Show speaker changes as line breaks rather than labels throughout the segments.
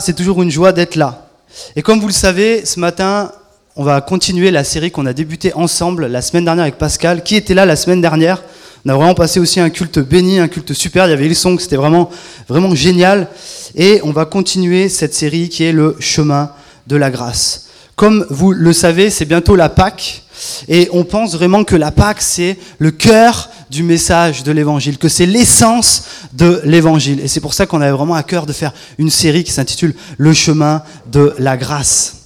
C'est toujours une joie d'être là. Et comme vous le savez, ce matin, on va continuer la série qu'on a débutée ensemble la semaine dernière avec Pascal. Qui était là la semaine dernière On a vraiment passé aussi un culte béni, un culte super. Il y avait sons, c'était vraiment, vraiment génial. Et on va continuer cette série qui est le chemin de la grâce. Comme vous le savez, c'est bientôt la Pâque. Et on pense vraiment que la Pâque, c'est le cœur du message de l'évangile, que c'est l'essence de l'évangile. Et c'est pour ça qu'on avait vraiment à cœur de faire une série qui s'intitule Le chemin de la grâce.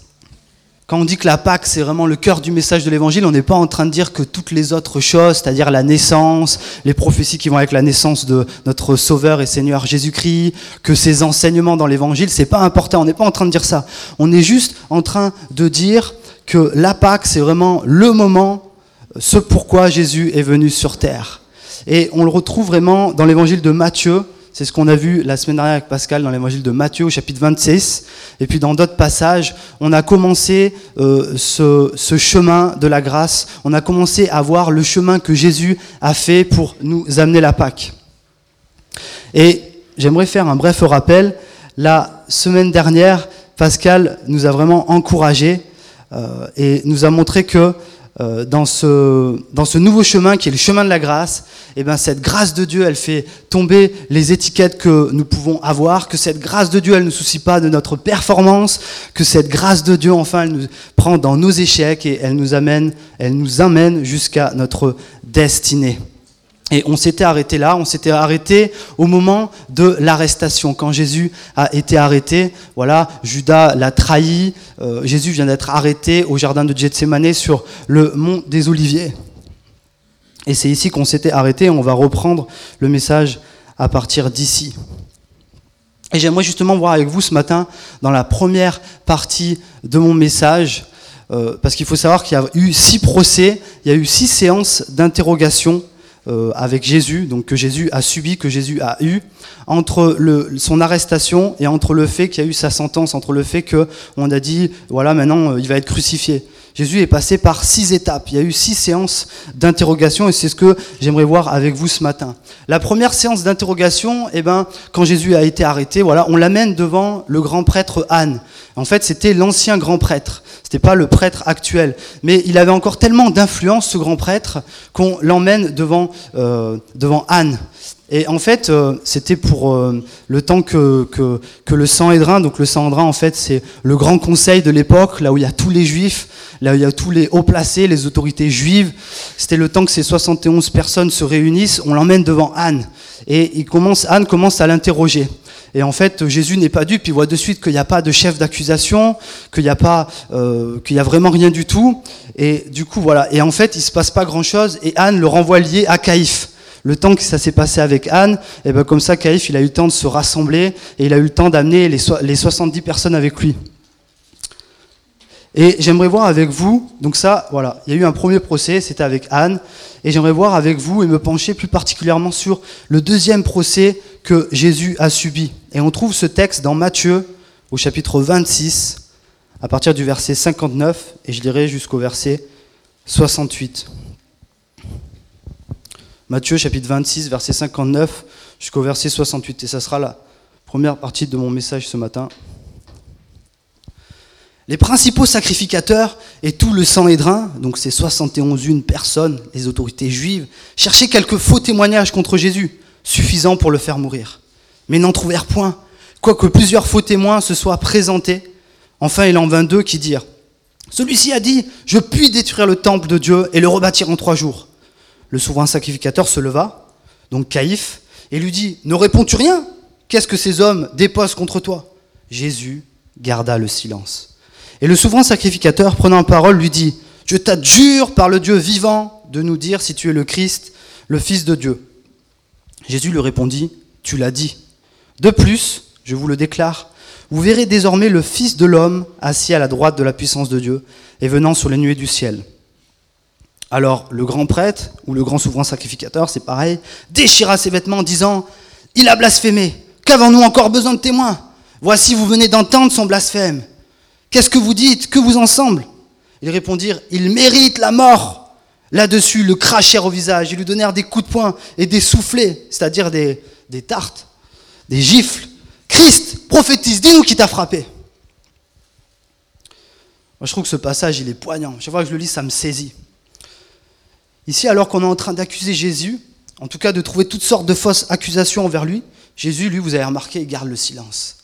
Quand on dit que la Pâque, c'est vraiment le cœur du message de l'évangile, on n'est pas en train de dire que toutes les autres choses, c'est-à-dire la naissance, les prophéties qui vont avec la naissance de notre Sauveur et Seigneur Jésus-Christ, que ces enseignements dans l'évangile, c'est pas important. On n'est pas en train de dire ça. On est juste en train de dire que la Pâque, c'est vraiment le moment ce pourquoi Jésus est venu sur terre. Et on le retrouve vraiment dans l'évangile de Matthieu. C'est ce qu'on a vu la semaine dernière avec Pascal dans l'évangile de Matthieu au chapitre 26. Et puis dans d'autres passages, on a commencé euh, ce, chemin de la grâce. On a commencé à voir le chemin que Jésus a fait pour nous amener la Pâque. Et j'aimerais faire un bref rappel. La semaine dernière, Pascal nous a vraiment encouragés euh, et nous a montré que euh, dans, ce, dans ce nouveau chemin qui est le chemin de la grâce, et eh ben cette grâce de Dieu, elle fait tomber les étiquettes que nous pouvons avoir, que cette grâce de Dieu, elle ne soucie pas de notre performance, que cette grâce de Dieu, enfin, elle nous prend dans nos échecs et elle nous amène, elle nous amène jusqu'à notre destinée. Et on s'était arrêté là, on s'était arrêté au moment de l'arrestation, quand Jésus a été arrêté. Voilà, Judas l'a trahi. Euh, Jésus vient d'être arrêté au jardin de Gethsemane sur le mont des Oliviers. Et c'est ici qu'on s'était arrêté. On va reprendre le message à partir d'ici. Et j'aimerais justement voir avec vous ce matin, dans la première partie de mon message, euh, parce qu'il faut savoir qu'il y a eu six procès, il y a eu six séances d'interrogation euh, avec Jésus, donc que Jésus a subi, que Jésus a eu, entre son arrestation et entre le fait qu'il y a eu sa sentence, entre le fait qu'on a dit, voilà, maintenant euh, il va être crucifié. Jésus est passé par six étapes. Il y a eu six séances d'interrogation et c'est ce que j'aimerais voir avec vous ce matin. La première séance d'interrogation, eh ben, quand Jésus a été arrêté, voilà, on l'amène devant le grand prêtre Anne. En fait, c'était l'ancien grand prêtre. C'était pas le prêtre actuel, mais il avait encore tellement d'influence ce grand prêtre qu'on l'emmène devant euh, devant Anne. Et en fait, euh, c'était pour euh, le temps que, que, que le Sanhédrin, donc le Sanhédrin, en fait, c'est le grand conseil de l'époque, là où il y a tous les juifs, là où il y a tous les hauts placés, les autorités juives. C'était le temps que ces 71 personnes se réunissent, on l'emmène devant Anne. Et il commence, Anne commence à l'interroger. Et en fait, Jésus n'est pas dupe, il voit de suite qu'il n'y a pas de chef d'accusation, qu'il n'y a pas, euh, qu'il y a vraiment rien du tout. Et du coup, voilà. Et en fait, il se passe pas grand chose. Et Anne le renvoie lié à Caïphe. Le temps que ça s'est passé avec Anne, et ben comme ça, Caïphe, il a eu le temps de se rassembler et il a eu le temps d'amener les, les 70 personnes avec lui. Et j'aimerais voir avec vous, donc ça, voilà, il y a eu un premier procès, c'était avec Anne, et j'aimerais voir avec vous et me pencher plus particulièrement sur le deuxième procès que Jésus a subi. Et on trouve ce texte dans Matthieu, au chapitre 26, à partir du verset 59, et je lirai jusqu'au verset 68. Matthieu, chapitre 26, verset 59, jusqu'au verset 68, et ça sera la première partie de mon message ce matin. Les principaux sacrificateurs et tout le Sanhédrin, donc ces 71 une personnes, les autorités juives, cherchaient quelques faux témoignages contre Jésus, suffisants pour le faire mourir. Mais n'en trouvèrent point, quoique plusieurs faux témoins se soient présentés. Enfin, il en vint deux qui dirent Celui-ci a dit Je puis détruire le temple de Dieu et le rebâtir en trois jours. Le souverain sacrificateur se leva, donc Caïphe, et lui dit Ne réponds-tu rien? Qu'est-ce que ces hommes déposent contre toi? Jésus garda le silence. Et le souverain sacrificateur, prenant parole, lui dit, Je t'adjure par le Dieu vivant de nous dire si tu es le Christ, le Fils de Dieu. Jésus lui répondit, Tu l'as dit. De plus, je vous le déclare, vous verrez désormais le Fils de l'homme assis à la droite de la puissance de Dieu et venant sur les nuées du ciel. Alors le grand prêtre ou le grand souverain sacrificateur, c'est pareil, déchira ses vêtements en disant, Il a blasphémé, qu'avons-nous encore besoin de témoins? Voici, vous venez d'entendre son blasphème. Qu'est-ce que vous dites? Que vous ensemble? Ils répondirent, il mérite la mort. Là-dessus, le crachèrent au visage, ils lui donnèrent des coups de poing et des soufflets, c'est-à-dire des, des tartes, des gifles. Christ, prophétise, dis-nous qui t'a frappé. Moi, je trouve que ce passage, il est poignant. Chaque fois que je le lis, ça me saisit. Ici, alors qu'on est en train d'accuser Jésus, en tout cas de trouver toutes sortes de fausses accusations envers lui, Jésus, lui, vous avez remarqué, il garde le silence.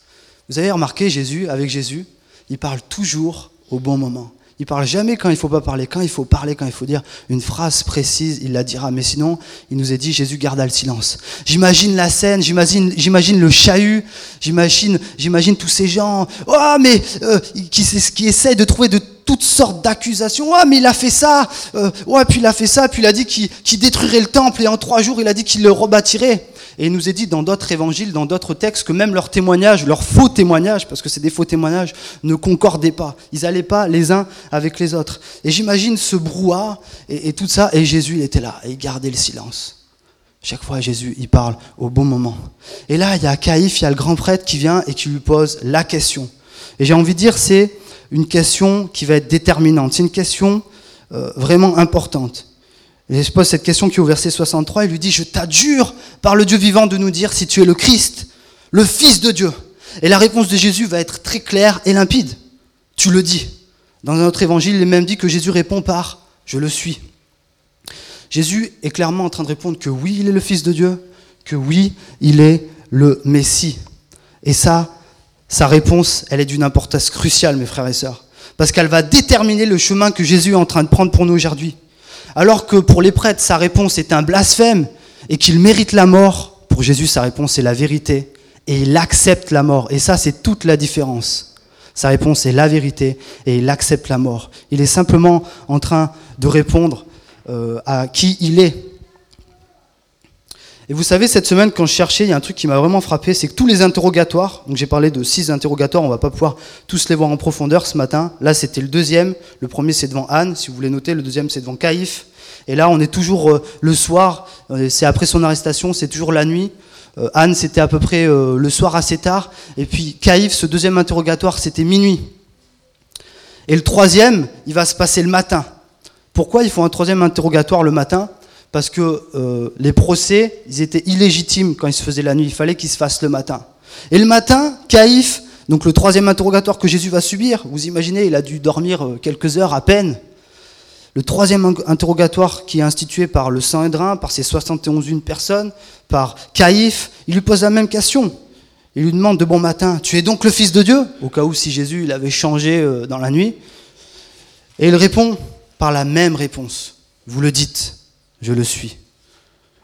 Vous avez remarqué, Jésus, avec Jésus, il parle toujours au bon moment. Il parle jamais quand il faut pas parler. Quand il faut parler, quand il faut dire une phrase précise, il la dira. Mais sinon, il nous est dit, Jésus garda le silence. J'imagine la scène, j'imagine, j'imagine le chahut, j'imagine, j'imagine tous ces gens, oh mais euh, qui, qui essayent de trouver de toutes sortes d'accusations. Oh, mais il a fait ça. Euh, ouais, puis il a fait ça. Puis il a dit qu'il détruirait le temple et en trois jours, il a dit qu'il le rebâtirait. Et il nous est dit dans d'autres évangiles, dans d'autres textes, que même leurs témoignages, leurs faux témoignages, parce que c'est des faux témoignages, ne concordaient pas. Ils n'allaient pas les uns avec les autres. Et j'imagine ce brouhaha et, tout ça. Et Jésus, il était là et il gardait le silence. Chaque fois, Jésus, il parle au bon moment. Et là, il y a Caïphe, il y a le grand prêtre qui vient et qui lui pose la question. Et j'ai envie de dire, c'est une question qui va être déterminante. C'est une question euh, vraiment importante. Et je pose cette question qui est au verset 63, il lui dit, je t'adjure par le Dieu vivant de nous dire si tu es le Christ, le Fils de Dieu. Et la réponse de Jésus va être très claire et limpide. Tu le dis. Dans un autre évangile, il est même dit que Jésus répond par Je le suis. Jésus est clairement en train de répondre que oui, il est le Fils de Dieu, que oui, il est le Messie. Et ça, sa réponse, elle est d'une importance cruciale, mes frères et sœurs, parce qu'elle va déterminer le chemin que Jésus est en train de prendre pour nous aujourd'hui. Alors que pour les prêtres, sa réponse est un blasphème et qu'il mérite la mort, pour Jésus, sa réponse est la vérité et il accepte la mort. Et ça, c'est toute la différence. Sa réponse est la vérité et il accepte la mort. Il est simplement en train de répondre euh, à qui il est. Et vous savez, cette semaine, quand je cherchais, il y a un truc qui m'a vraiment frappé, c'est que tous les interrogatoires, donc j'ai parlé de six interrogatoires, on va pas pouvoir tous les voir en profondeur ce matin. Là, c'était le deuxième. Le premier, c'est devant Anne, si vous voulez noter. Le deuxième, c'est devant Caïphe. Et là, on est toujours euh, le soir, euh, c'est après son arrestation, c'est toujours la nuit. Euh, Anne, c'était à peu près le soir assez tard. Et puis Caïphe, ce deuxième interrogatoire, c'était minuit. Et le troisième, il va se passer le matin. Pourquoi il faut un troisième interrogatoire le matin? Parce que euh, les procès, ils étaient illégitimes quand ils se faisaient la nuit, il fallait qu'ils se fassent le matin. Et le matin, Caïphe, donc le troisième interrogatoire que Jésus va subir, vous imaginez, il a dû dormir euh, quelques heures à peine. Le troisième interrogatoire qui est institué par le Saint-Hédrin, par ces 71 personnes, par Caïphe, il lui pose la même question. Il lui demande de bon matin, tu es donc le Fils de Dieu? Au cas où si Jésus il avait changé euh, dans la nuit. Et il répond par la même réponse. Vous le dites je le suis.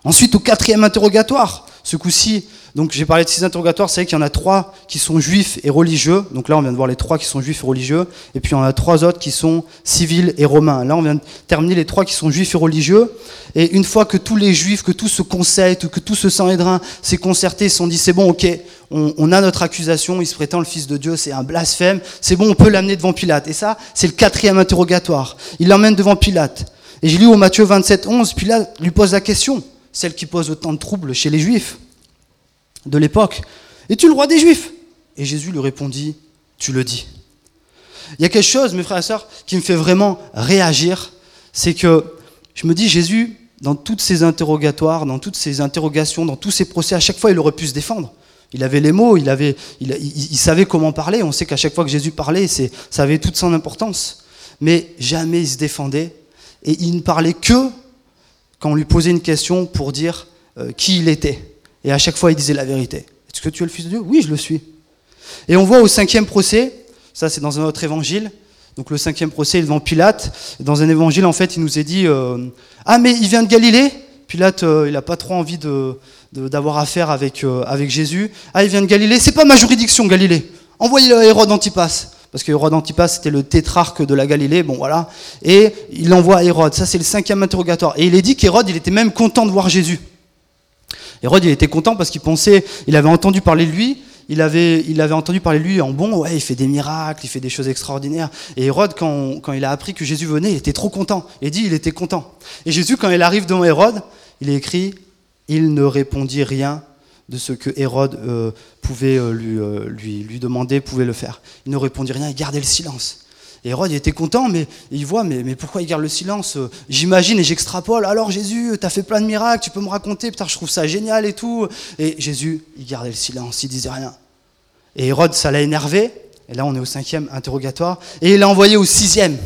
Ensuite, au quatrième interrogatoire, ce coup-ci, donc j'ai parlé de six interrogatoires, c'est vrai qu'il y en a trois qui sont juifs et religieux. Donc là, on vient de voir les trois qui sont juifs et religieux. Et puis, on a trois autres qui sont civils et romains. Là, on vient de terminer les trois qui sont juifs et religieux. Et une fois que tous les juifs, que tout ce conseil, que tout ce Sanhédrin s'est concerté, ils se sont dit, c'est bon, ok, on, on, a notre accusation, il se prétend le Fils de Dieu, c'est un blasphème, c'est bon, on peut l'amener devant Pilate. Et ça, c'est le quatrième interrogatoire. Il l'emmène devant Pilate. Et j'ai lu au Matthieu 27, 11, puis là, lui pose la question, celle qui pose autant de troubles chez les Juifs de l'époque. Es-tu le roi des Juifs? Et Jésus lui répondit, tu le dis. Il y a quelque chose, mes frères et sœurs, qui me fait vraiment réagir, c'est que je me dis, Jésus, dans toutes ses interrogatoires, dans toutes ses interrogations, dans tous ses procès, à chaque fois, il aurait pu se défendre. Il avait les mots, il, avait, il, il savait comment parler. On sait qu'à chaque fois que Jésus parlait, ça avait toute son importance. Mais jamais il se défendait et il ne parlait que quand on lui posait une question pour dire euh, qui il était. Et à chaque fois, il disait la vérité. Est-ce que tu es le Fils de Dieu? Oui, je le suis. Et on voit au cinquième procès, ça c'est dans un autre évangile, donc le cinquième procès est devant Pilate. Dans un évangile, en fait, il nous est dit euh, Ah, mais il vient de Galilée Pilate, euh, il n'a pas trop envie d'avoir affaire avec, Jésus. Ah, il vient de Galilée C'est pas ma juridiction, Galilée. Envoyez le Hérode Antipas parce que Hérode Antipas c'était le tétrarque de la Galilée, bon voilà, et il envoie Hérode, ça c'est le cinquième interrogatoire, et il est dit qu'Hérode il était même content de voir Jésus. Hérode il était content parce qu'il pensait, il avait entendu parler de lui, il avait, entendu parler de lui en bon, ouais, il fait des miracles, il fait des choses extraordinaires. Et Hérode, quand, il a appris que Jésus venait, il était trop content. Il dit, il était content. Et Jésus, quand il arrive devant Hérode, il écrit, il ne répondit rien de ce que Hérode euh, pouvait euh, lui, euh, lui, lui, demander, pouvait le faire. Il ne répondit rien, il gardait le silence. Et Hérode était content, mais il voit, mais, mais pourquoi il garde le silence J'imagine et j'extrapole, alors Jésus, tu as fait plein de miracles, tu peux me raconter, putain, je trouve ça génial et tout. Et Jésus, il gardait le silence, il disait rien. Et Hérode, ça l'a énervé. Et là, on est au cinquième interrogatoire. Et il l'a envoyé au sixième.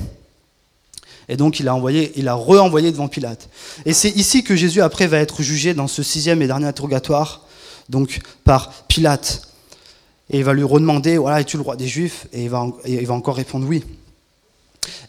Et donc, il a, envoyé, il a re-envoyé devant Pilate. Et c'est ici que Jésus, après, va être jugé dans ce sixième et dernier interrogatoire, donc par Pilate. Et il va lui redemander, voilà, es-tu le roi des Juifs? Et il va, il va encore répondre oui.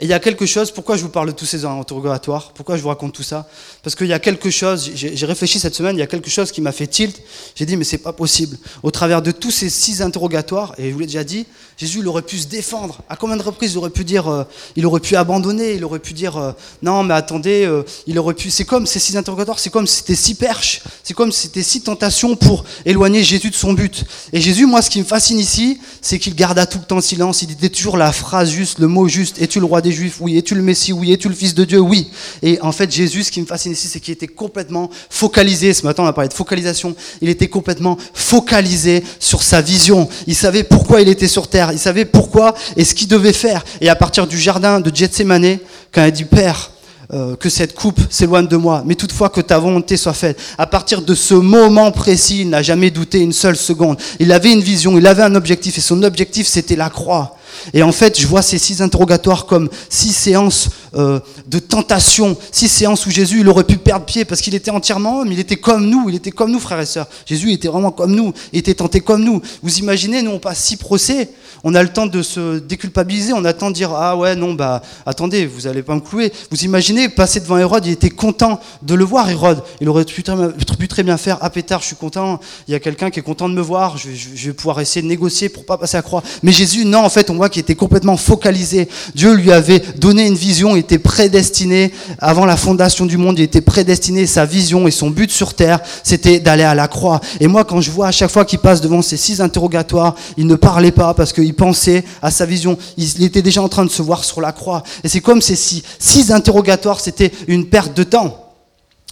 Et il y a quelque chose, pourquoi je vous parle de tous ces interrogatoires? Pourquoi je vous raconte tout ça? Parce qu'il y a quelque chose, j'ai réfléchi cette semaine, il y a quelque chose qui m'a fait tilt. J'ai dit, mais c'est pas possible. Au travers de tous ces six interrogatoires, et je vous l'ai déjà dit, Jésus, il aurait pu se défendre. À combien de reprises il aurait pu dire, euh, il aurait pu abandonner, il aurait pu dire, euh, non, mais attendez, euh, il aurait pu. C'est comme ces six interrogatoires, c'est comme si c'était six perches, c'est comme si c'était six tentations pour éloigner Jésus de son but. Et Jésus, moi, ce qui me fascine ici, c'est qu'il garda tout le temps silence, il disait toujours la phrase juste, le mot juste, es-tu le roi des Juifs Oui. Es-tu le Messie Oui. Es-tu le Fils de Dieu Oui. Et en fait, Jésus, ce qui me fascine ici, c'est qu'il était complètement focalisé. Ce matin, on a parlé de focalisation. Il était complètement focalisé sur sa vision. Il savait pourquoi il était sur terre. Il savait pourquoi et ce qu'il devait faire. Et à partir du jardin de Gethsemane, quand il dit Père, euh, que cette coupe s'éloigne de moi, mais toutefois que ta volonté soit faite. À partir de ce moment précis, il n'a jamais douté une seule seconde. Il avait une vision, il avait un objectif, et son objectif, c'était la croix. Et en fait, je vois ces six interrogatoires comme six séances euh, de tentation, six séances où Jésus il aurait pu perdre pied parce qu'il était entièrement homme, il était comme nous, il était comme nous, frères et sœurs. Jésus était vraiment comme nous, il était tenté comme nous. Vous imaginez, nous on passe six procès, on a le temps de se déculpabiliser, on a le temps de dire ah ouais non bah attendez, vous allez pas me clouer. Vous imaginez passer devant Hérode, il était content de le voir Hérode, il aurait pu très, bien faire ah pétard, je suis content, il y a quelqu'un qui est content de me voir, je vais, pouvoir essayer de négocier pour pas passer à croix. Mais Jésus non en fait on qu'il était complètement focalisé. Dieu lui avait donné une vision, il était prédestiné avant la fondation du monde, il était prédestiné, sa vision et son but sur terre, c'était d'aller à la croix. Et moi, quand je vois à chaque fois qu'il passe devant ces six interrogatoires, il ne parlait pas parce qu'il pensait à sa vision. Il était déjà en train de se voir sur la croix. Et c'est comme ces six, interrogatoires, c'était une perte de temps.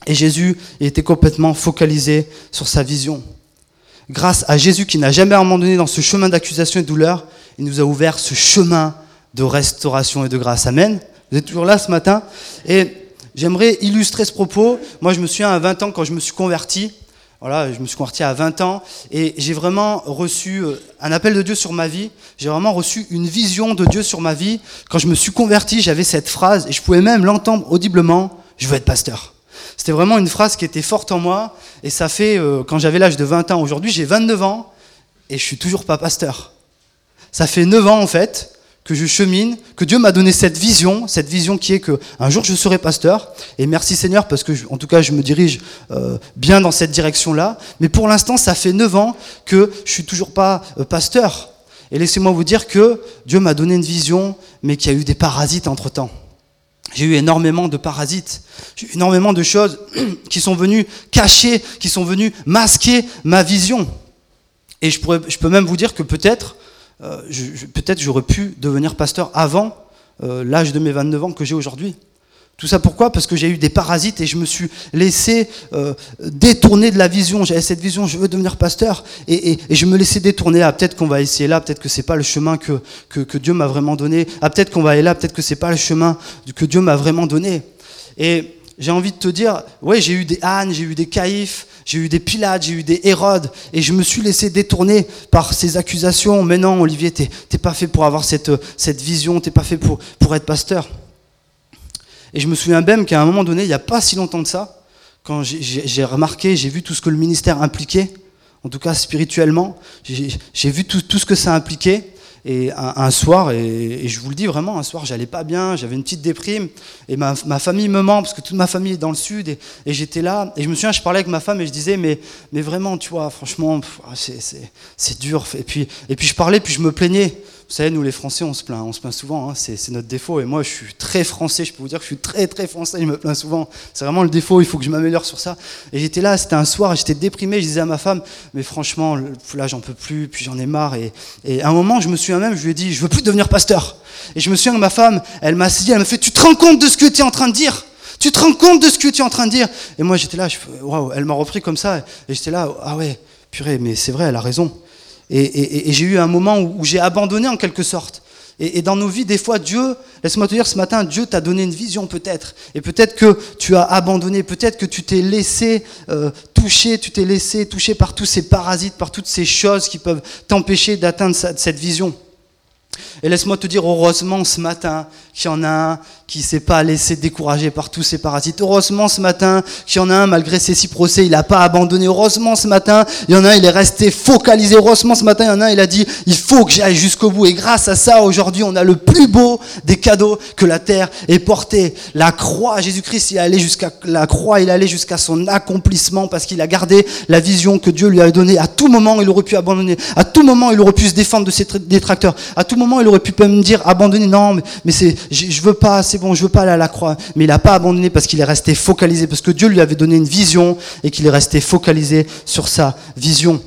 Et Jésus était complètement focalisé sur sa vision. Grâce à Jésus qui n'a jamais abandonné dans ce chemin d'accusation et de douleur, il nous a ouvert ce chemin de restauration et de grâce. Amen. Vous êtes toujours là ce matin Et j'aimerais illustrer ce propos. Moi, je me souviens à 20 ans quand je me suis converti. Voilà, je me suis converti à 20 ans et j'ai vraiment reçu euh, un appel de Dieu sur ma vie. J'ai vraiment reçu une vision de Dieu sur ma vie. Quand je me suis converti, j'avais cette phrase et je pouvais même l'entendre audiblement Je veux être pasteur. C'était vraiment une phrase qui était forte en moi et ça fait, euh, quand j'avais l'âge de 20 ans, aujourd'hui j'ai 29 ans et je suis toujours pas pasteur. Ça fait 9 ans en fait que je chemine, que Dieu m'a donné cette vision, cette vision qui est que un jour je serai pasteur. Et merci Seigneur parce que, en tout cas, je me dirige euh, bien dans cette direction-là. Mais pour l'instant, ça fait 9 ans que je suis toujours pas euh, pasteur. Et laissez-moi vous dire que Dieu m'a donné une vision, mais qu'il y a eu des parasites entre temps. J'ai eu énormément de parasites, j'ai eu énormément de choses qui sont venues cacher, qui sont venues masquer ma vision. Et je, peux même vous dire que peut-être peut-être j'aurais pu devenir pasteur avant euh, l'âge de mes 29 ans que j'ai aujourd'hui. Tout ça pourquoi? Parce que j'ai eu des parasites et je me suis laissé euh, détourner de la vision. J'avais cette vision, je veux devenir pasteur, et, je me laissais détourner. Ah, peut-être qu'on va essayer là, peut-être que c'est pas le chemin que, que, Dieu m'a vraiment donné. Ah, peut-être qu'on va aller là, peut-être que c'est pas le chemin que Dieu m'a vraiment donné. Et j'ai envie de te dire, ouais, j'ai eu des ânes, j'ai eu des caïfs, j'ai eu des Pilates, j'ai eu des Hérodes, et je me suis laissé détourner par ces accusations. Mais non, Olivier, t'es, pas fait pour avoir cette, cette vision, t'es pas fait pour, pour être pasteur. Et je me souviens même qu'à un moment donné, il n'y a pas si longtemps de ça, quand j'ai, remarqué, j'ai vu tout ce que le ministère impliquait, en tout cas spirituellement, j'ai, vu tout, tout ce que ça impliquait, et un, soir, et, je vous le dis vraiment, un soir, j'allais pas bien, j'avais une petite déprime, et ma, famille me ment, parce que toute ma famille est dans le sud, et, j'étais là, et je me souviens, je parlais avec ma femme, et je disais, mais, vraiment, tu vois, franchement, c'est dur. Et puis, et puis je parlais, puis je me plaignais. Vous savez, nous les Français, on se plaint, on se plaint souvent, hein, c'est notre défaut. Et moi, je suis très français, je peux vous dire que je suis très très français, je me plains souvent. C'est vraiment le défaut, il faut que je m'améliore sur ça. Et j'étais là, c'était un soir, j'étais déprimé, je disais à ma femme, mais franchement, là, j'en peux plus, puis j'en ai marre. Et, à un moment, je me souviens même, je lui ai dit, je veux plus devenir pasteur. Et je me souviens que ma femme, elle m'a dit, elle m'a fait, tu te rends compte de ce que tu es en train de dire? Tu te rends compte de ce que tu es en train de dire? Et moi, j'étais là, elle m'a repris comme ça, et j'étais là, ah ouais, purée, mais c'est vrai, elle a raison. Et, j'ai eu un moment où, j'ai abandonné en quelque sorte. Et, dans nos vies, des fois, Dieu, laisse-moi te dire ce matin, Dieu t'a donné une vision peut-être. Et peut-être que tu as abandonné, peut-être que tu t'es laissé euh, toucher, tu t'es laissé toucher par tous ces parasites, par toutes ces choses qui peuvent t'empêcher d'atteindre cette vision. Et laisse-moi te dire, heureusement ce matin, qu'il y en a un qui s'est pas laissé décourager par tous ces parasites. Heureusement ce matin, qu'il y en a un, malgré ses six procès, il n'a pas abandonné. Heureusement ce matin, il y en a un, il est resté focalisé. Heureusement ce matin, il y en a un, il a dit, il faut que j'aille jusqu'au bout. Et grâce à ça, aujourd'hui, on a le plus beau des cadeaux que la terre ait porté. La croix, Jésus-Christ, il est allé jusqu'à la croix, il est allé jusqu'à son accomplissement parce qu'il a gardé la vision que Dieu lui avait donnée. À tout moment, il aurait pu abandonner. À tout moment, il aurait pu se défendre de ses détracteurs. À tout moment, il aurait pu me dire abandonner. Non, mais, c'est, je, veux pas, c'est bon, je veux pas aller à la croix. Mais il n'a pas abandonné parce qu'il est resté focalisé, parce que Dieu lui avait donné une vision et qu'il est resté focalisé sur sa vision.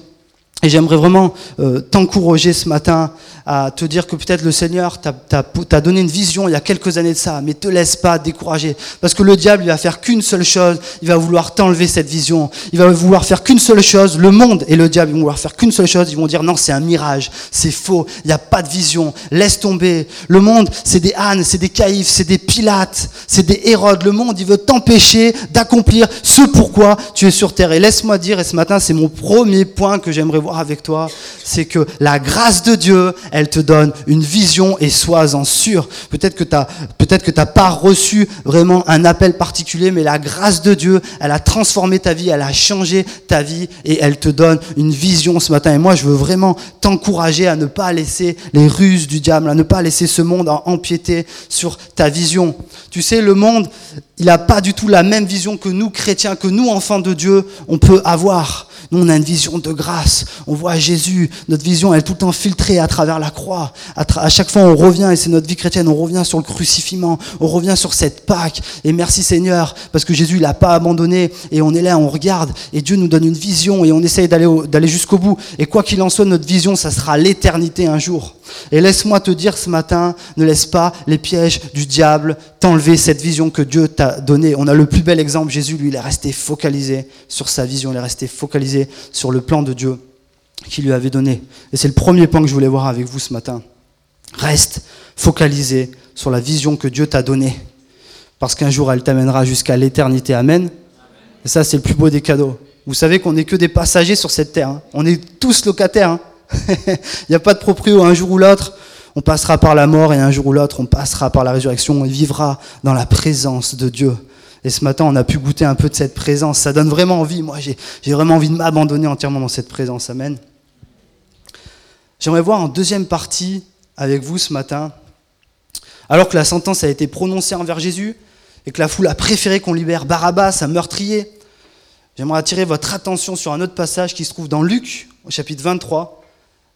Et j'aimerais vraiment euh, t'encourager ce matin à te dire que peut-être le Seigneur t'a donné une vision il y a quelques années de ça, mais te laisse pas décourager. Parce que le diable, il va faire qu'une seule chose, il va vouloir t'enlever cette vision. Il va vouloir faire qu'une seule chose, le monde et le diable, ils vont vouloir faire qu'une seule chose, ils vont dire non, c'est un mirage, c'est faux, il n'y a pas de vision, laisse tomber. Le monde, c'est des ânes, c'est des caïfs, c'est des pilates, c'est des hérodes. Le monde, il veut t'empêcher d'accomplir ce pourquoi tu es sur terre. Et laisse-moi dire, et ce matin, c'est mon premier point que j'aimerais voir avec toi, c'est que la grâce de Dieu, elle te donne une vision et sois-en sûr. Peut-être que tu t'as pas reçu vraiment un appel particulier, mais la grâce de Dieu, elle a transformé ta vie, elle a changé ta vie et elle te donne une vision ce matin. Et moi, je veux vraiment t'encourager à ne pas laisser les ruses du diable, à ne pas laisser ce monde empiéter sur ta vision. Tu sais, le monde, il n'a pas du tout la même vision que nous, chrétiens, que nous, enfants de Dieu, on peut avoir. Nous, on a une vision de grâce. On voit Jésus. Notre vision, elle est tout le temps filtrée à travers la croix. À, chaque fois, on revient, et c'est notre vie chrétienne, on revient sur le crucifiement. On revient sur cette Pâque. Et merci Seigneur, parce que Jésus, il n'a pas abandonné. Et on est là, on regarde. Et Dieu nous donne une vision. Et on essaye d'aller jusqu'au bout. Et quoi qu'il en soit, notre vision, ça sera l'éternité un jour. Et laisse-moi te dire ce matin, ne laisse pas les pièges du diable t'enlever cette vision que Dieu t'a donnée. On a le plus bel exemple, Jésus, lui, il est resté focalisé sur sa vision, il est resté focalisé sur le plan de Dieu qu'il lui avait donné. Et c'est le premier point que je voulais voir avec vous ce matin. Reste focalisé sur la vision que Dieu t'a donnée. Parce qu'un jour, elle t'amènera jusqu'à l'éternité. Amen. Et ça, c'est le plus beau des cadeaux. Vous savez qu'on n'est que des passagers sur cette terre. Hein. On est tous locataires. Hein. Il n'y a pas de proprio un jour ou l'autre. On passera par la mort et un jour ou l'autre, on passera par la résurrection. On vivra dans la présence de Dieu. Et ce matin, on a pu goûter un peu de cette présence. Ça donne vraiment envie. Moi, j'ai vraiment envie de m'abandonner entièrement dans cette présence. Amen. J'aimerais voir en deuxième partie avec vous ce matin, alors que la sentence a été prononcée envers Jésus et que la foule a préféré qu'on libère Barabbas, un meurtrier, j'aimerais attirer votre attention sur un autre passage qui se trouve dans Luc, au chapitre 23,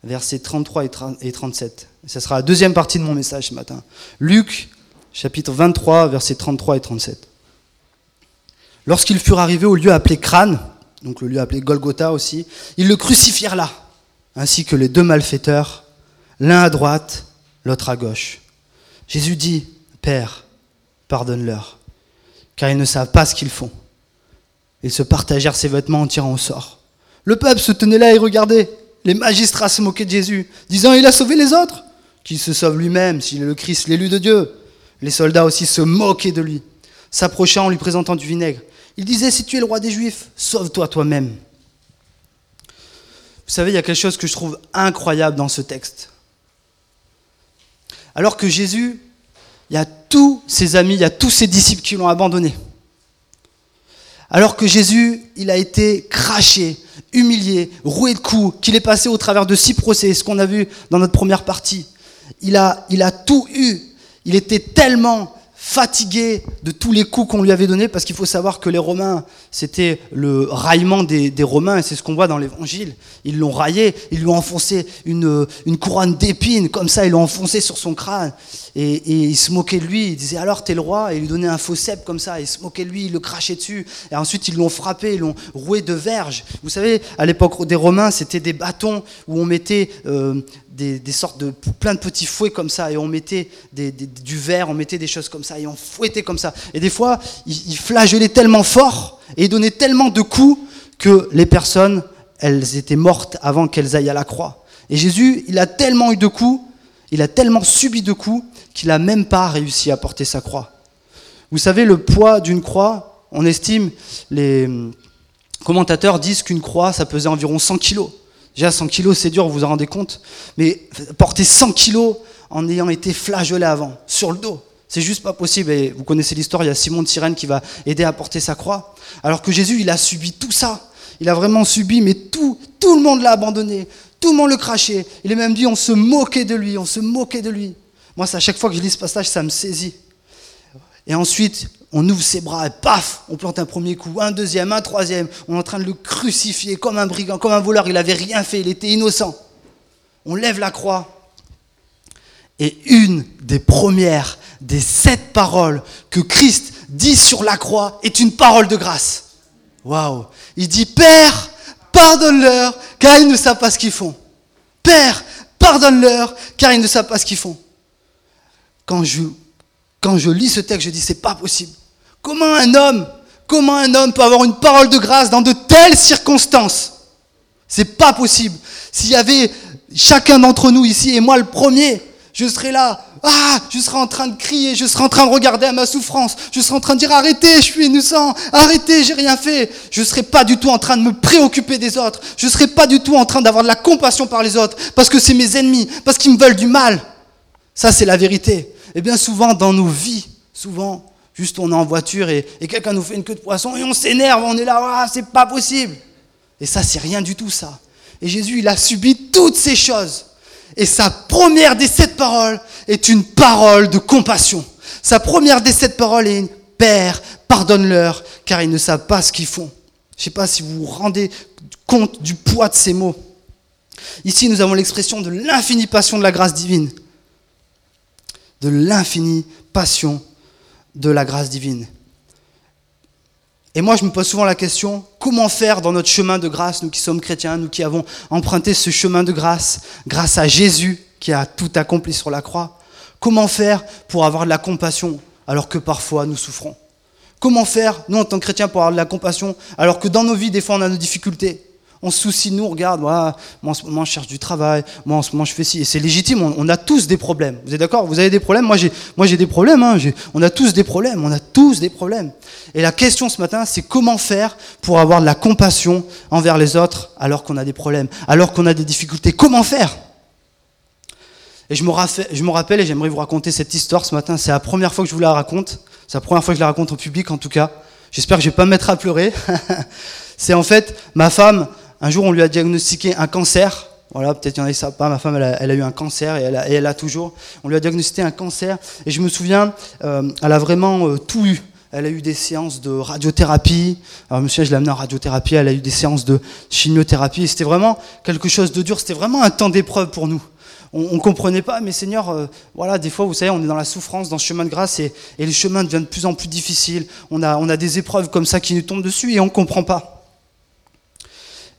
versets 33 et 37. Ce sera la deuxième partie de mon message ce matin. Luc, chapitre 23, versets 33 et 37. Lorsqu'ils furent arrivés au lieu appelé Crâne, donc le lieu appelé Golgotha aussi, ils le crucifièrent là, ainsi que les deux malfaiteurs, l'un à droite, l'autre à gauche. Jésus dit, Père, pardonne-leur, car ils ne savent pas ce qu'ils font. Ils se partagèrent ses vêtements en tirant au sort. Le peuple se tenait là et regardait les magistrats se moquaient de Jésus, disant Il a sauvé les autres. Qu'il se sauve lui-même, s'il est le Christ, l'élu de Dieu? Les soldats aussi se moquaient de lui, s'approchant en lui présentant du vinaigre. Il disait Si tu es le roi des Juifs, sauve-toi toi-même. Vous savez, il y a quelque chose que je trouve incroyable dans ce texte. Alors que Jésus, il y a tous ses amis, il y a tous ses disciples qui l'ont abandonné. Alors que Jésus, il a été craché, humilié, roué de coups, qu'il est passé au travers de six procès, ce qu'on a vu dans notre première partie. Il a, il a tout eu. Il était tellement fatigué de tous les coups qu'on lui avait donnés, parce qu'il faut savoir que les Romains, c'était le raillement des, Romains, et c'est ce qu'on voit dans l'Évangile. Ils l'ont raillé, ils lui ont enfoncé une, une couronne d'épines, comme ça, ils l'ont enfoncé sur son crâne, et, ils se moquaient de lui, ils disaient alors t'es le roi, et ils lui donnaient un faux cèpe comme ça, ils se moquaient de lui, ils le crachaient dessus, et ensuite ils l'ont frappé, ils l'ont roué de verge. Vous savez, à l'époque des Romains, c'était des bâtons où on mettait euh, des, sortes de plein de petits fouets comme ça, et on mettait du verre, on mettait des choses comme ça, et on fouettait comme ça. Et des fois, ils, flagellaient tellement fort et donnaient tellement de coups que les personnes, elles étaient mortes avant qu'elles aillent à la croix. Et Jésus, il a tellement eu de coups, Il a tellement subi de coups qu'il n'a même pas réussi à porter sa croix. Vous savez, le poids d'une croix, on estime, les commentateurs disent qu'une croix, ça pesait environ 100 kilos. Déjà, 100 kilos, c'est dur, vous vous en rendez compte. Mais porter 100 kilos en ayant été flageolé avant, sur le dos, c'est juste pas possible. Et vous connaissez l'histoire, il y a Simon de Sirène qui va aider à porter sa croix. Alors que Jésus, il a subi tout ça. Il a vraiment subi, mais tout, tout le monde l'a abandonné. Tout le monde le crachait. Il est même dit, on se moquait de lui, on se moquait de lui. Moi, à chaque fois que je lis ce passage, ça me saisit. Et ensuite, on ouvre ses bras et paf, on plante un premier coup, un deuxième, un troisième. On est en train de le crucifier comme un brigand, comme un voleur. Il n'avait rien fait, il était innocent. On lève la croix. Et une des premières des sept paroles que Christ dit sur la croix est une parole de grâce. Waouh Il dit Père, pardonne-leur, car ils ne savent pas ce qu'ils font. Père, pardonne-leur, car ils ne savent pas ce qu'ils font. Quand je, quand je lis ce texte, je dis c'est pas possible. Comment un homme, comment un homme peut avoir une parole de grâce dans de telles circonstances? C'est pas possible. S'il y avait chacun d'entre nous ici et moi le premier, je serais là, ah, je serais en train de crier, je serais en train de regarder à ma souffrance, je serais en train de dire arrêtez, je suis innocent, arrêtez, j'ai rien fait. Je serais pas du tout en train de me préoccuper des autres, je serais pas du tout en train d'avoir de la compassion par les autres, parce que c'est mes ennemis, parce qu'ils me veulent du mal. Ça, c'est la vérité. Et bien souvent, dans nos vies, souvent, juste on est en voiture et, quelqu'un nous fait une queue de poisson et on s'énerve, on est là, ah, c'est pas possible. Et ça, c'est rien du tout, ça. Et Jésus, il a subi toutes ces choses. Et sa première des sept paroles est une parole de compassion. Sa première des sept paroles est Père, pardonne-leur, car ils ne savent pas ce qu'ils font. Je ne sais pas si vous vous rendez compte du poids de ces mots. Ici, nous avons l'expression de l'infinie passion de la grâce divine. De l'infinie passion de la grâce divine. Et moi, je me pose souvent la question, comment faire dans notre chemin de grâce, nous qui sommes chrétiens, nous qui avons emprunté ce chemin de grâce, grâce à Jésus qui a tout accompli sur la croix? Comment faire pour avoir de la compassion alors que parfois nous souffrons? Comment faire, nous en tant que chrétiens, pour avoir de la compassion alors que dans nos vies, des fois, on a nos difficultés? On se soucie nous, regarde, moi en ce moment je cherche du travail, moi en ce moment je fais ci, et c'est légitime, on, a tous des problèmes. Vous êtes d'accord? Vous avez des problèmes? Moi j'ai, moi j'ai des problèmes, hein. on a tous des problèmes, on a tous des problèmes. Et la question ce matin, c'est comment faire pour avoir de la compassion envers les autres alors qu'on a des problèmes, alors qu'on a des difficultés? Comment faire? Et je me, rappelle, je me rappelle, et j'aimerais vous raconter cette histoire ce matin, c'est la première fois que je vous la raconte, c'est la première fois que je la raconte au public en tout cas. J'espère que je ne vais pas me mettre à pleurer. c'est en fait ma femme un jour, on lui a diagnostiqué un cancer. Voilà, peut-être y en a savent pas. Ma femme, elle a, eu un cancer et elle, a, toujours. On lui a diagnostiqué un cancer. Et je me souviens, euh, elle a vraiment euh, tout eu. Elle a eu des séances de radiothérapie. Alors, monsieur, je l'ai amené en radiothérapie. Elle a eu des séances de chimiothérapie. C'était vraiment quelque chose de dur. C'était vraiment un temps d'épreuve pour nous. On ne comprenait pas, mais Seigneur, euh, voilà, des fois, vous savez, on est dans la souffrance, dans ce chemin de grâce, et, et le chemin devient de plus en plus difficile. On a, on a des épreuves comme ça qui nous tombent dessus, et on ne comprend pas.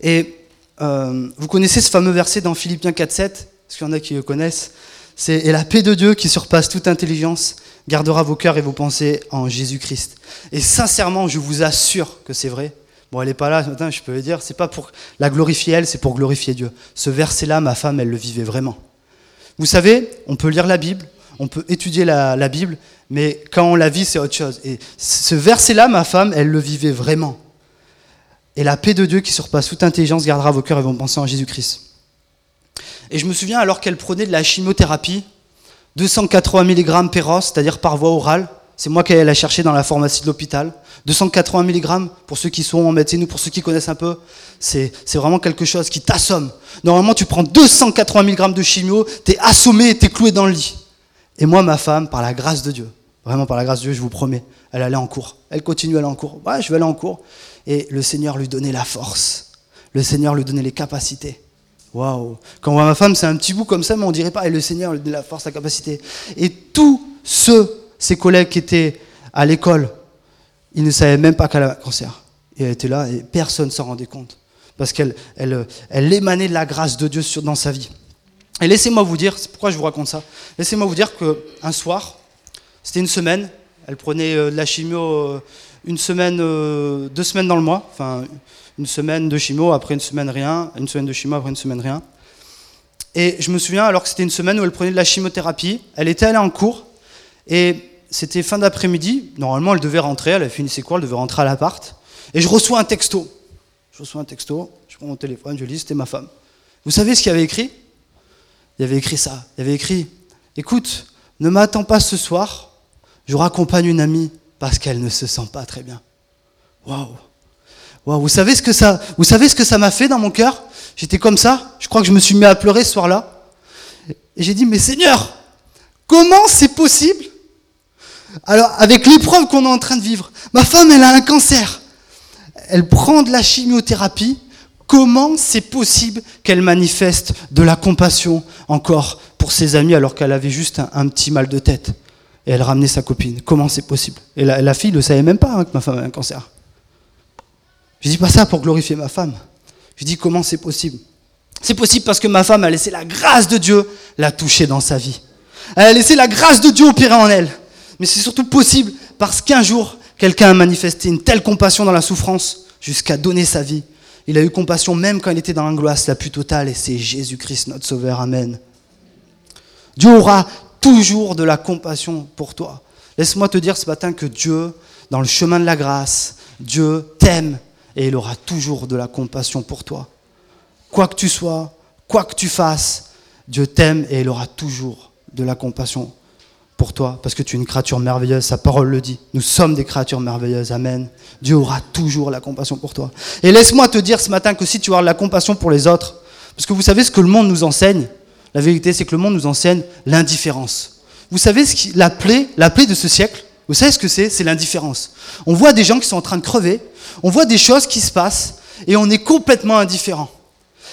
Et euh, vous connaissez ce fameux verset dans Philippiens 4.7 Est-ce qu'il y en a qui le connaissent C'est Et la paix de Dieu qui surpasse toute intelligence gardera vos cœurs et vos pensées en Jésus-Christ. Et sincèrement, je vous assure que c'est vrai. Bon, elle n'est pas là ce matin, je peux le dire. C'est pas pour la glorifier elle, c'est pour glorifier Dieu. Ce verset-là, ma femme, elle le vivait vraiment. Vous savez, on peut lire la Bible, on peut étudier la, la Bible, mais quand on la vit, c'est autre chose. Et ce verset-là, ma femme, elle le vivait vraiment. Et la paix de Dieu qui surpasse toute intelligence gardera vos cœurs et vos pensées en Jésus-Christ. Et je me souviens alors qu'elle prenait de la chimiothérapie, 280 mg péros, c'est-à-dire par voie orale. C'est moi qui allais la chercher dans la pharmacie de l'hôpital. 280 mg, pour ceux qui sont en médecine ou pour ceux qui connaissent un peu, c'est vraiment quelque chose qui t'assomme. Normalement, tu prends 280 mg de chimio, t'es assommé et t'es cloué dans le lit. Et moi, ma femme, par la grâce de Dieu, vraiment par la grâce de Dieu, je vous promets, elle allait en cours. Elle continue à aller en cours. Ouais, je vais aller en cours et le Seigneur lui donnait la force. Le Seigneur lui donnait les capacités. Waouh Quand on voit ma femme, c'est un petit bout comme ça, mais on dirait pas, et le Seigneur lui donnait la force, la capacité. Et tous ceux, ses collègues qui étaient à l'école, ils ne savaient même pas qu'elle avait un cancer. Et elle était là, et personne ne s'en rendait compte. Parce qu'elle elle, elle émanait de la grâce de Dieu dans sa vie. Et laissez-moi vous dire, c'est pourquoi je vous raconte ça. Laissez-moi vous dire qu'un soir, c'était une semaine, elle prenait euh, de la chimio euh, une semaine, euh, deux semaines dans le mois, enfin une semaine de chimio, après une semaine rien, une semaine de chimio, après une semaine rien. Et je me souviens, alors que c'était une semaine où elle prenait de la chimiothérapie, elle était allée en cours, et c'était fin d'après-midi. Normalement, elle devait rentrer, elle avait fini ses cours, elle devait rentrer à l'appart. Et je reçois un texto. Je reçois un texto, je prends mon téléphone, je lis, c'était ma femme. Vous savez ce qu'il y avait écrit? Il y avait écrit ça. Il y avait écrit Écoute, ne m'attends pas ce soir, je raccompagne une amie parce qu'elle ne se sent pas très bien. Waouh Waouh, vous savez ce que ça vous savez ce que ça m'a fait dans mon cœur? J'étais comme ça, je crois que je me suis mis à pleurer ce soir-là. Et j'ai dit mais Seigneur, comment c'est possible? Alors avec l'épreuve qu'on est en train de vivre, ma femme elle a un cancer. Elle prend de la chimiothérapie, comment c'est possible qu'elle manifeste de la compassion encore pour ses amis alors qu'elle avait juste un, petit mal de tête? Elle ramenait sa copine Comment c'est possible? Et la, fille ne savait même pas hein, que ma femme avait un cancer. Je dis pas ça pour glorifier ma femme. Je dis comment c'est possible? C'est possible parce que ma femme a laissé la grâce de Dieu la toucher dans sa vie. Elle a laissé la grâce de Dieu opérer en elle. Mais c'est surtout possible parce qu'un jour, quelqu'un a manifesté une telle compassion dans la souffrance jusqu'à donner sa vie. Il a eu compassion même quand il était dans l'angoisse la plus totale et c'est Jésus-Christ notre Sauveur. Amen. Dieu aura toujours de la compassion pour toi. Laisse-moi te dire ce matin que Dieu, dans le chemin de la grâce, Dieu t'aime et il aura toujours de la compassion pour toi. Quoi que tu sois, quoi que tu fasses, Dieu t'aime et il aura toujours de la compassion pour toi, parce que tu es une créature merveilleuse, sa parole le dit. Nous sommes des créatures merveilleuses, Amen. Dieu aura toujours la compassion pour toi. Et laisse-moi te dire ce matin que si tu as de la compassion pour les autres, parce que vous savez ce que le monde nous enseigne, la vérité c'est que le monde nous enseigne l'indifférence. Vous savez ce qui, la plaie, la plaie de ce siècle, vous savez ce que c'est? C'est l'indifférence. On voit des gens qui sont en train de crever, on voit des choses qui se passent, et on est complètement indifférent.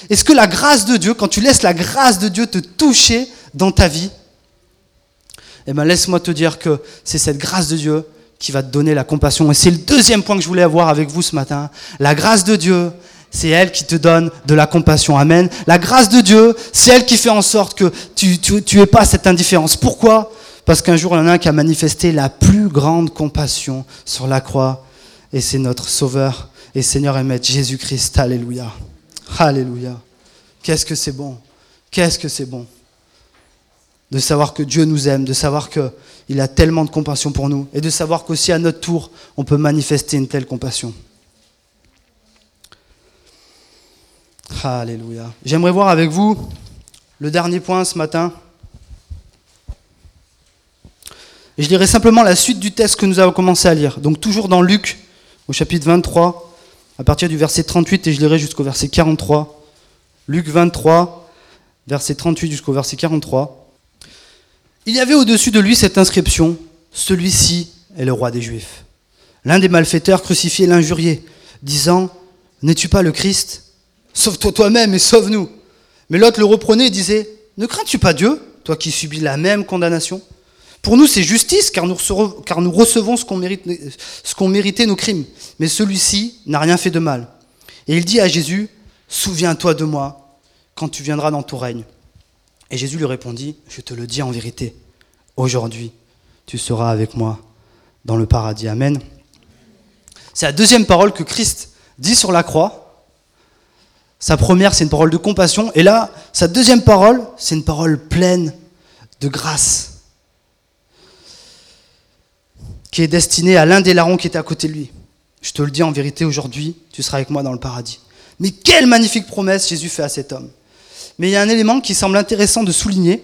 Est-ce que la grâce de Dieu, quand tu laisses la grâce de Dieu te toucher dans ta vie, eh bien laisse-moi te dire que c'est cette grâce de Dieu qui va te donner la compassion. Et c'est le deuxième point que je voulais avoir avec vous ce matin. La grâce de Dieu, c'est elle qui te donne de la compassion. Amen. La grâce de Dieu, c'est elle qui fait en sorte que tu, tu, pas cette indifférence. Pourquoi? Parce qu'un jour, il y en a un qui a manifesté la plus grande compassion sur la croix. Et c'est notre Sauveur et Seigneur et Maître Jésus-Christ. Alléluia. Alléluia. Qu'est-ce que c'est bon? Qu'est-ce que c'est bon? De savoir que Dieu nous aime, de savoir qu'il a tellement de compassion pour nous, et de savoir qu'aussi à notre tour, on peut manifester une telle compassion. Alléluia. J'aimerais voir avec vous le dernier point ce matin. Je lirai simplement la suite du texte que nous avons commencé à lire. Donc toujours dans Luc, au chapitre 23, à partir du verset 38, et je lirai jusqu'au verset 43. Luc 23, verset 38 jusqu'au verset 43. Il y avait au-dessus de lui cette inscription Celui-ci est le roi des Juifs. L'un des malfaiteurs crucifiait l'injurié, disant N'es-tu pas le Christ? Sauve-toi toi-même et sauve-nous. Mais l'autre le reprenait et disait Ne crains-tu pas Dieu, toi qui subis la même condamnation? Pour nous, c'est justice, car nous recevons, ce qu'on mérite, ce qu'on méritait nos crimes. Mais celui-ci n'a rien fait de mal. Et il dit à Jésus Souviens-toi de moi quand tu viendras dans ton règne. Et Jésus lui répondit, je te le dis en vérité, aujourd'hui, tu seras avec moi dans le paradis. Amen. C'est la deuxième parole que Christ dit sur la croix. Sa première, c'est une parole de compassion. Et là, sa deuxième parole, c'est une parole pleine de grâce, qui est destinée à l'un des larrons qui était à côté de lui. Je te le dis en vérité, aujourd'hui, tu seras avec moi dans le paradis. Mais quelle magnifique promesse Jésus fait à cet homme. Mais il y a un élément qui semble intéressant de souligner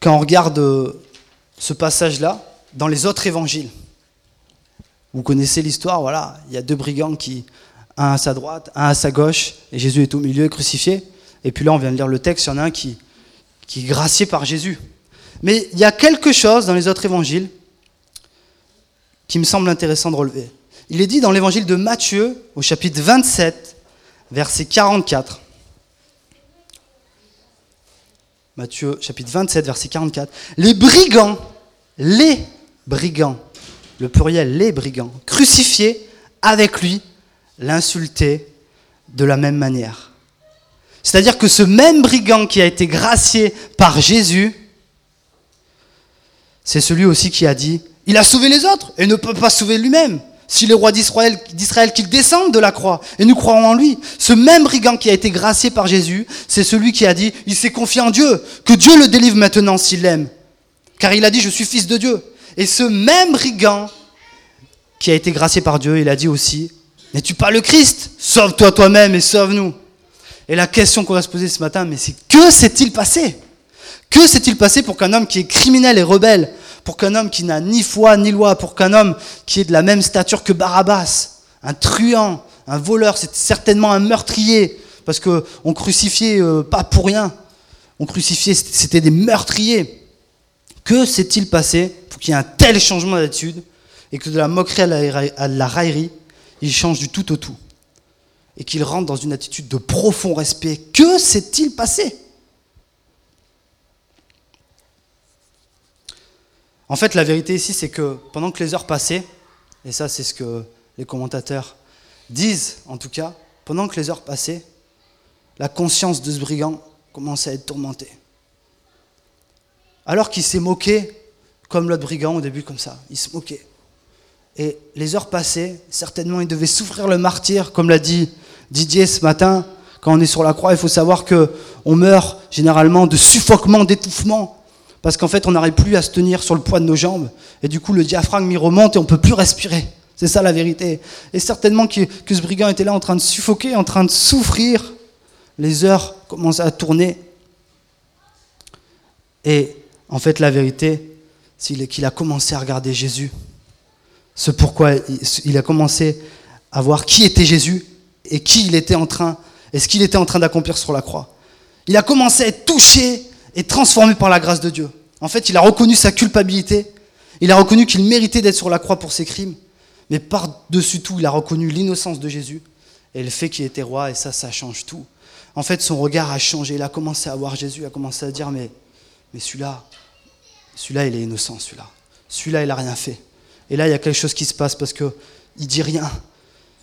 quand on regarde euh, ce passage-là dans les autres évangiles. Vous connaissez l'histoire, voilà, il y a deux brigands qui, un à sa droite, un à sa gauche, et Jésus est au milieu, crucifié. Et puis là, on vient de lire le texte, il y en a un qui, qui est gracié par Jésus. Mais il y a quelque chose dans les autres évangiles qui me semble intéressant de relever. Il est dit dans l'évangile de Matthieu, au chapitre 27, verset 44. Matthieu chapitre 27, verset 44. Les brigands, les brigands, le pluriel les brigands, crucifiés avec lui, l'insultaient de la même manière. C'est-à-dire que ce même brigand qui a été gracié par Jésus, c'est celui aussi qui a dit, il a sauvé les autres et ne peut pas sauver lui-même. s'il est roi d'Israël, d'Israël qu'il descende de la croix, et nous croirons en lui. Ce même brigand qui a été gracié par Jésus, c'est celui qui a dit, il s'est confié en Dieu, que Dieu le délivre maintenant s'il l'aime. Car il a dit, je suis fils de Dieu. Et ce même brigand qui a été gracié par Dieu, il a dit aussi, n'es-tu pas le Christ? Sauve-toi toi-même et sauve-nous. Et la question qu'on va se poser ce matin, mais c'est que s'est-il passé? Que s'est-il passé pour qu'un homme qui est criminel et rebelle, pour qu'un homme qui n'a ni foi ni loi, pour qu'un homme qui est de la même stature que Barabbas, un truand, un voleur, c'est certainement un meurtrier, parce qu'on crucifiait euh, pas pour rien, on crucifiait, c'était des meurtriers. Que s'est-il passé pour qu'il y ait un tel changement d'attitude et que de la moquerie à la raillerie, il change du tout au tout et qu'il rentre dans une attitude de profond respect. Que s'est-il passé? En fait, la vérité ici, c'est que pendant que les heures passaient, et ça c'est ce que les commentateurs disent en tout cas, pendant que les heures passaient, la conscience de ce brigand commençait à être tourmentée. Alors qu'il s'est moqué, comme l'autre brigand au début, comme ça, il se moquait. Et les heures passaient, certainement il devait souffrir le martyr, comme l'a dit Didier ce matin, quand on est sur la croix, il faut savoir que on meurt généralement de suffoquement, d'étouffement, parce qu'en fait on n'arrive plus à se tenir sur le poids de nos jambes, et du coup le diaphragme il remonte et on peut plus respirer. C'est ça la vérité. Et certainement que, que ce brigand était là en train de suffoquer, en train de souffrir. Les heures commencent à tourner. Et en fait la vérité, c'est qu'il a commencé à regarder Jésus. Ce pourquoi il a commencé à voir qui était Jésus et qui il était en train, et ce qu'il était en train d'accomplir sur la croix. Il a commencé à être touché et transformé par la grâce de Dieu. En fait, il a reconnu sa culpabilité, il a reconnu qu'il méritait d'être sur la croix pour ses crimes, mais par-dessus tout, il a reconnu l'innocence de Jésus et le fait qu'il était roi, et ça, ça change tout. En fait, son regard a changé, il a commencé à voir Jésus, il a commencé à dire, mais, mais celui-là, celui-là, il est innocent, celui-là. Celui-là, il n'a rien fait. Et là, il y a quelque chose qui se passe parce qu'il ne dit rien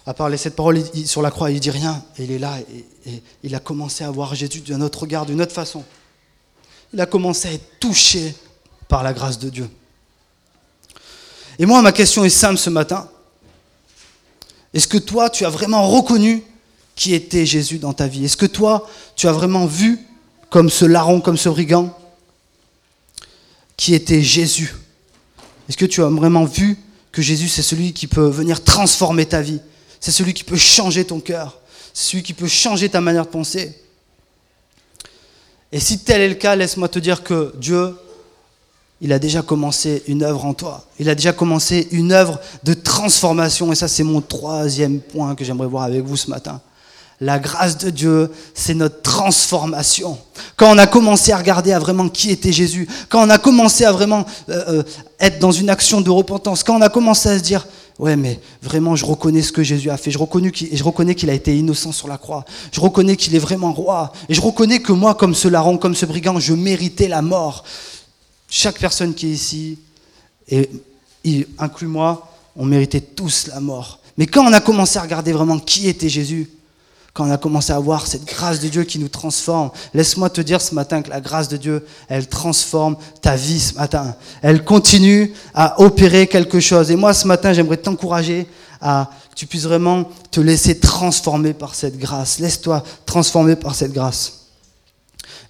à part les sept paroles sur la croix, il dit rien. Et il est là et, il a commencé à voir Jésus d'un autre regard, d'une autre façon. Il a commencé à être touché par la grâce de Dieu. Et moi, ma question est simple ce matin. Est-ce que toi, tu as vraiment reconnu qui était Jésus dans ta vie? Est-ce que toi, tu as vraiment vu, comme ce larron, comme ce brigand, qui était Jésus? Est-ce que tu as vraiment vu que Jésus, c'est celui qui peut venir transformer ta vie? C'est celui qui peut changer ton cœur. C'est celui qui peut changer ta manière de penser. Et si tel est le cas, laisse-moi te dire que Dieu, il a déjà commencé une œuvre en toi. Il a déjà commencé une œuvre de transformation. Et ça, c'est mon troisième point que j'aimerais voir avec vous ce matin. La grâce de Dieu, c'est notre transformation. Quand on a commencé à regarder à vraiment qui était Jésus, quand on a commencé à vraiment euh, euh, être dans une action de repentance, quand on a commencé à se dire, Ouais, mais vraiment, je reconnais ce que Jésus a fait. Je reconnais qu'il, a été innocent sur la croix. Je reconnais qu'il est vraiment roi. Et je reconnais que moi, comme ce larron, comme ce brigand, je méritais la mort. Chaque personne qui est ici, et inclus moi, on méritait tous la mort. Mais quand on a commencé à regarder vraiment qui était Jésus, quand on a commencé à voir cette grâce de Dieu qui nous transforme. Laisse-moi te dire ce matin que la grâce de Dieu, elle transforme ta vie ce matin. Elle continue à opérer quelque chose. Et moi, ce matin, j'aimerais t'encourager à que tu puisses vraiment te laisser transformer par cette grâce. Laisse-toi transformer par cette grâce.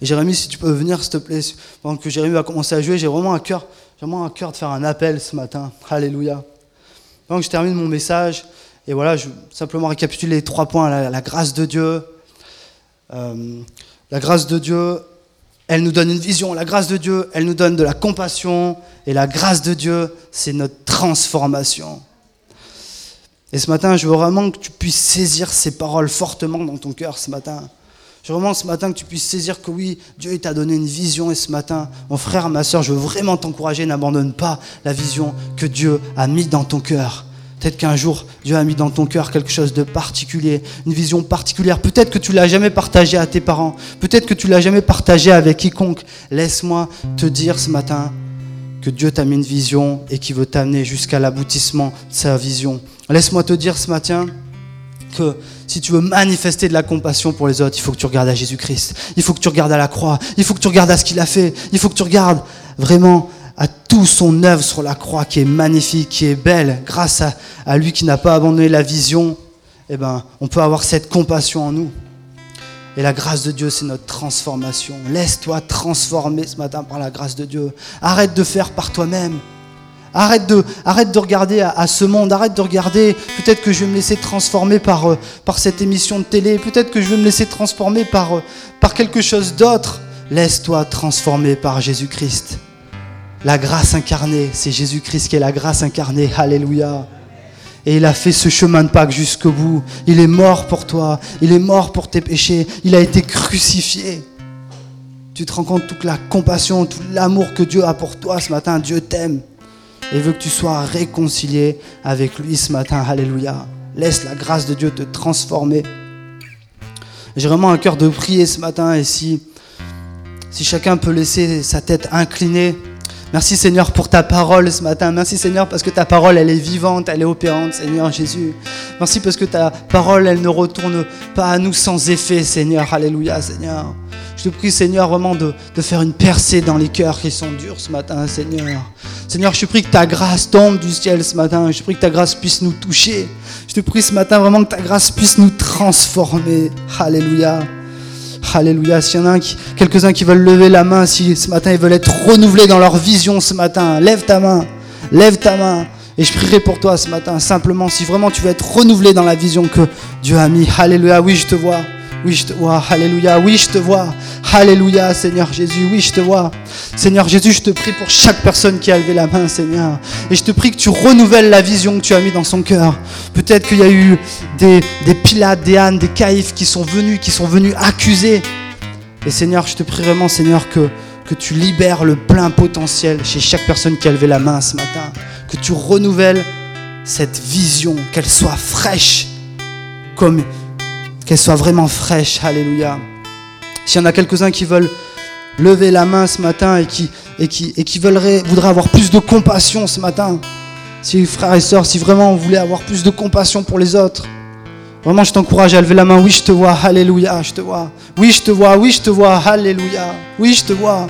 Et Jérémy, si tu peux venir, s'il te plaît, pendant que Jérémy va commencer à jouer, j'ai vraiment un cœur, vraiment un cœur de faire un appel ce matin. Alléluia. Pendant que je termine mon message, et voilà, je simplement récapituler les trois points. La, grâce de Dieu. Euh, la grâce de Dieu, elle nous donne une vision. La grâce de Dieu, elle nous donne de la compassion. Et la grâce de Dieu, c'est notre transformation. Et ce matin, je veux vraiment que tu puisses saisir ces paroles fortement dans ton cœur ce matin. Je veux vraiment ce matin que tu puisses saisir que oui, Dieu t'a donné une vision. Et ce matin, mon frère, ma soeur, je veux vraiment t'encourager, n'abandonne pas la vision que Dieu a mise dans ton cœur. Peut-être qu'un jour, Dieu a mis dans ton cœur quelque chose de particulier, une vision particulière. Peut-être que tu l'as jamais partagé à tes parents. Peut-être que tu l'as jamais partagé avec quiconque. Laisse-moi te dire ce matin que Dieu t'a mis une vision et qu'il veut t'amener jusqu'à l'aboutissement de sa vision. Laisse-moi te dire ce matin que si tu veux manifester de la compassion pour les autres, il faut que tu regardes à Jésus-Christ. Il faut que tu regardes à la croix. Il faut que tu regardes à ce qu'il a fait. Il faut que tu regardes vraiment à tout son œuvre sur la croix qui est magnifique, qui est belle, grâce à, lui qui n'a pas abandonné la vision, eh ben, on peut avoir cette compassion en nous. Et la grâce de Dieu, c'est notre transformation. Laisse-toi transformer ce matin par la grâce de Dieu. Arrête de faire par toi-même. Arrête de, arrête de regarder à, ce monde, arrête de regarder, peut-être que je vais me laisser transformer par, euh, par cette émission de télé, peut-être que je vais me laisser transformer par, euh, par quelque chose d'autre. Laisse-toi transformer par Jésus-Christ. La grâce incarnée, c'est Jésus-Christ qui est la grâce incarnée. Alléluia. Et il a fait ce chemin de Pâques jusqu'au bout. Il est mort pour toi. Il est mort pour tes péchés. Il a été crucifié. Tu te rends compte toute la compassion, tout l'amour que Dieu a pour toi ce matin. Dieu t'aime et veut que tu sois réconcilié avec lui ce matin. Alléluia. Laisse la grâce de Dieu te transformer. J'ai vraiment un cœur de prier ce matin et si, si chacun peut laisser sa tête inclinée, Merci Seigneur pour ta parole ce matin. Merci Seigneur parce que ta parole, elle est vivante, elle est opérante, Seigneur Jésus. Merci parce que ta parole, elle ne retourne pas à nous sans effet, Seigneur. Alléluia, Seigneur. Je te prie, Seigneur, vraiment de, faire une percée dans les cœurs qui sont durs ce matin, Seigneur. Seigneur, je te prie que ta grâce tombe du ciel ce matin. Je te prie que ta grâce puisse nous toucher. Je te prie ce matin vraiment que ta grâce puisse nous transformer. Alléluia. Alléluia. S'il y en a quelques-uns qui veulent lever la main, si ce matin ils veulent être renouvelés dans leur vision ce matin, lève ta main. Lève ta main. Et je prierai pour toi ce matin, simplement, si vraiment tu veux être renouvelé dans la vision que Dieu a mis. Alléluia. Oui, je te vois. Oui, je te vois. Alléluia. Oui, je te vois. Alléluia, Seigneur Jésus. Oui, je te vois. Seigneur Jésus, je te prie pour chaque personne qui a levé la main, Seigneur. Et je te prie que tu renouvelles la vision que tu as mis dans son cœur. Peut-être qu'il y a eu des, Pilates, des Annes, des Caïphes qui sont venus, qui sont venus accuser. Et Seigneur, je te prie vraiment, Seigneur, que, que tu libères le plein potentiel chez chaque personne qui a levé la main ce matin. Que tu renouvelles cette vision, qu'elle soit fraîche comme qu'elle soit vraiment fraîche. Alléluia. S'il y en a quelques-uns qui veulent lever la main ce matin et qui, et qui, et qui voudraient, avoir plus de compassion ce matin, si frères et sœurs, si vraiment on voulait avoir plus de compassion pour les autres, vraiment je t'encourage à lever la main. Oui, je te vois. Alléluia, je te vois. Oui, je te vois. Oui, je te vois. Alléluia. Oui, je te vois.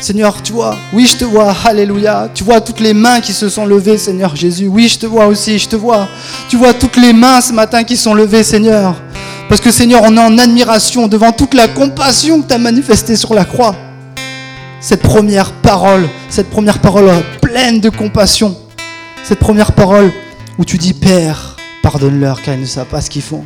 Seigneur, tu vois, oui, je te vois, alléluia. Tu vois toutes les mains qui se sont levées, Seigneur Jésus. Oui, je te vois aussi, je te vois. Tu vois toutes les mains ce matin qui sont levées, Seigneur. Parce que Seigneur, on est en admiration devant toute la compassion que tu as manifestée sur la croix. Cette première parole, cette première parole pleine de compassion. Cette première parole où tu dis, Père, pardonne-leur car ils ne savent pas ce qu'ils font.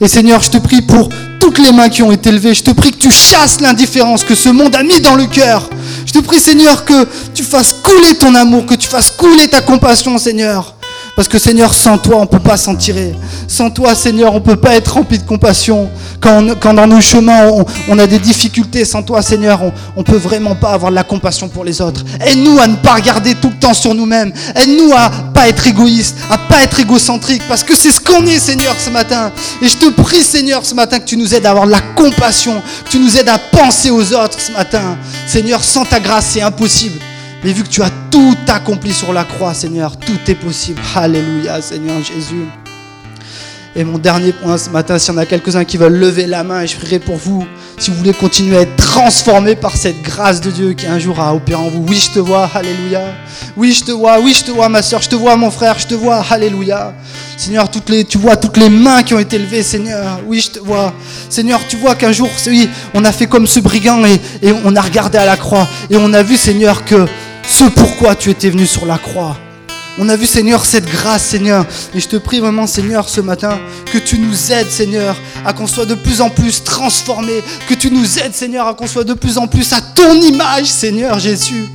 Et Seigneur, je te prie pour toutes les mains qui ont été levées. Je te prie que tu chasses l'indifférence que ce monde a mis dans le cœur. Je te prie, Seigneur, que tu fasses couler ton amour, que tu fasses couler ta compassion, Seigneur. Parce que Seigneur, sans toi, on ne peut pas s'en tirer. Sans toi, Seigneur, on ne peut pas être rempli de compassion. Quand, dans nos chemins, on, a des difficultés, sans toi, Seigneur, on ne peut vraiment pas avoir de la compassion pour les autres. Aide-nous à ne pas regarder tout le temps sur nous-mêmes. Aide-nous à pas être égoïste, à pas être égocentrique. Parce que c'est ce qu'on est, Seigneur, ce matin. Et je te prie, Seigneur, ce matin, que tu nous aides à avoir de la compassion. Que tu nous aides à penser aux autres ce matin. Seigneur, sans ta grâce, c'est impossible. Mais vu que tu as tout accompli sur la croix, Seigneur, tout est possible. Alléluia, Seigneur Jésus. Et mon dernier point ce matin, s'il y en a quelques-uns qui veulent lever la main, je prierai pour vous, si vous voulez continuer à être transformé par cette grâce de Dieu qui un jour a opéré en vous. Oui, je te vois, Alléluia. Oui, je te vois, oui, je te vois, ma soeur, je te vois, mon frère, je te vois, Alléluia. Seigneur, toutes les, tu vois toutes les mains qui ont été levées, Seigneur. Oui, je te vois. Seigneur, tu vois qu'un jour, oui, on a fait comme ce brigand et, et on a regardé à la croix et on a vu, Seigneur, que ce pourquoi tu étais venu sur la croix. On a vu, Seigneur, cette grâce, Seigneur. Et je te prie vraiment, Seigneur, ce matin, que tu nous aides, Seigneur, à qu'on soit de plus en plus transformés. Que tu nous aides, Seigneur, à qu'on soit de plus en plus à ton image, Seigneur Jésus.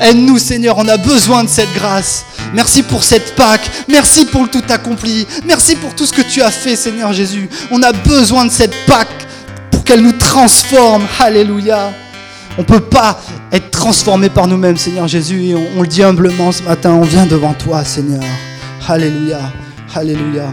Aide-nous, Seigneur, on a besoin de cette grâce. Merci pour cette Pâque. Merci pour le tout accompli. Merci pour tout ce que tu as fait, Seigneur Jésus. On a besoin de cette Pâque pour qu'elle nous transforme. Alléluia. On ne peut pas être transformé par nous-mêmes, Seigneur Jésus. Et on, on, le dit humblement ce matin, on vient devant toi, Seigneur. Alléluia. Alléluia.